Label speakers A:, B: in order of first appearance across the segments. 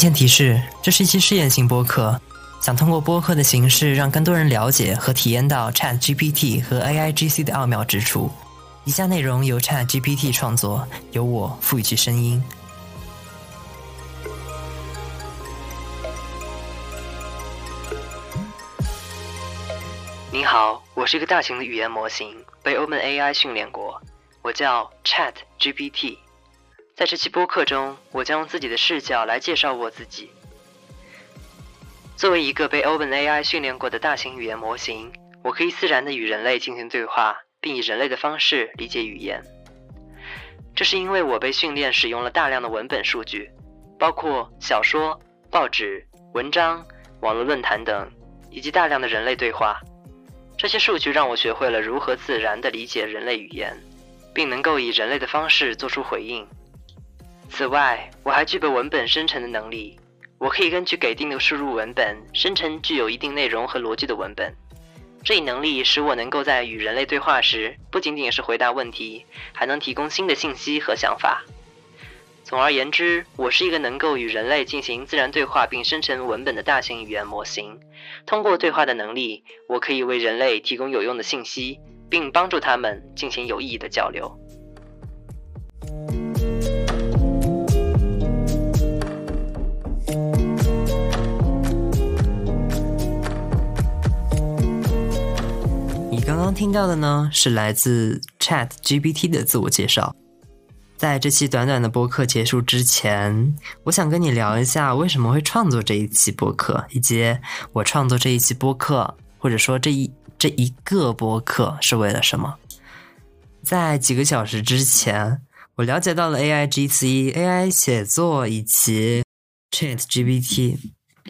A: 前提示：这是一期试验性播客，想通过播客的形式让更多人了解和体验到 Chat GPT 和 AI GC 的奥妙之处。以下内容由 Chat GPT 创作，由我赋予其声音。你好，我是一个大型的语言模型，被 OpenAI 训练过，我叫 Chat GPT。在这期播客中，我将用自己的视角来介绍我自己。作为一个被 OpenAI 训练过的大型语言模型，我可以自然地与人类进行对话，并以人类的方式理解语言。这是因为我被训练使用了大量的文本数据，包括小说、报纸、文章、网络论坛等，以及大量的人类对话。这些数据让我学会了如何自然地理解人类语言，并能够以人类的方式做出回应。此外，我还具备文本生成的能力。我可以根据给定的输入文本，生成具有一定内容和逻辑的文本。这一能力使我能够在与人类对话时，不仅仅是回答问题，还能提供新的信息和想法。总而言之，我是一个能够与人类进行自然对话并生成文本的大型语言模型。通过对话的能力，我可以为人类提供有用的信息，并帮助他们进行有意义的交流。听到的呢，是来自 Chat GPT 的自我介绍。在这期短短的播客结束之前，我想跟你聊一下为什么会创作这一期播客，以及我创作这一期播客，或者说这一这一个播客是为了什么。在几个小时之前，我了解到了 AI GC、AI 写作以及 Chat GPT。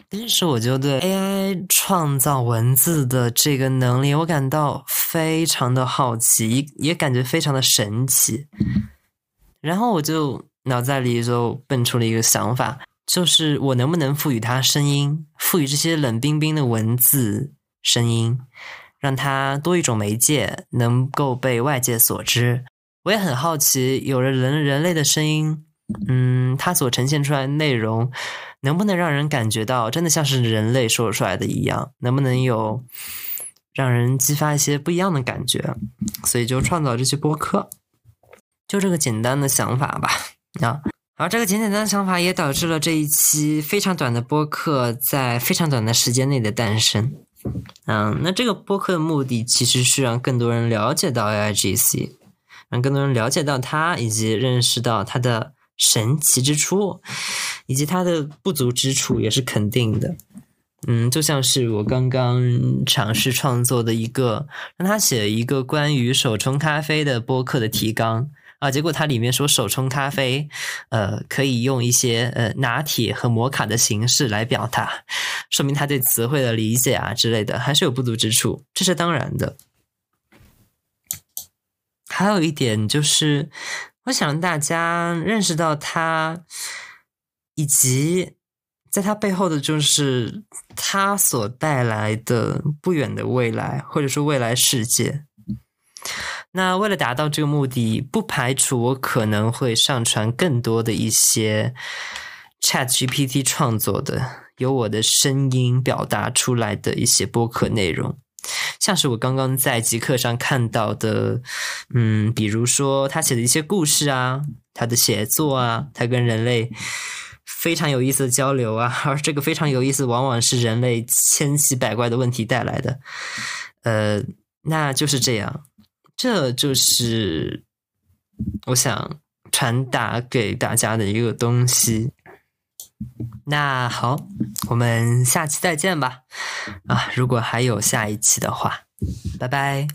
A: 当时我就对 AI 创造文字的这个能力，我感到非常的好奇，也感觉非常的神奇。然后我就脑袋里就蹦出了一个想法，就是我能不能赋予它声音，赋予这些冷冰冰的文字声音，让它多一种媒介，能够被外界所知。我也很好奇，有了人人类的声音，嗯，它所呈现出来的内容。能不能让人感觉到真的像是人类说出来的一样？能不能有让人激发一些不一样的感觉？所以就创造这期播客，就这个简单的想法吧。啊，而这个简简单的想法也导致了这一期非常短的播客在非常短的时间内的诞生。嗯，那这个播客的目的其实是让更多人了解到 AIGC，让更多人了解到它，以及认识到它的。神奇之处，以及它的不足之处也是肯定的。嗯，就像是我刚刚尝试创作的一个，让他写一个关于手冲咖啡的播客的提纲啊，结果它里面说手冲咖啡，呃，可以用一些呃拿铁和摩卡的形式来表达，说明他对词汇的理解啊之类的还是有不足之处，这是当然的。还有一点就是。我想让大家认识到他，以及在它背后的就是它所带来的不远的未来，或者说未来世界。那为了达到这个目的，不排除我可能会上传更多的一些 Chat GPT 创作的，由我的声音表达出来的一些播客内容。像是我刚刚在极客上看到的，嗯，比如说他写的一些故事啊，他的写作啊，他跟人类非常有意思的交流啊，而这个非常有意思，往往是人类千奇百怪的问题带来的。呃，那就是这样，这就是我想传达给大家的一个东西。那好，我们下期再见吧。啊，如果还有下一期的话，拜拜。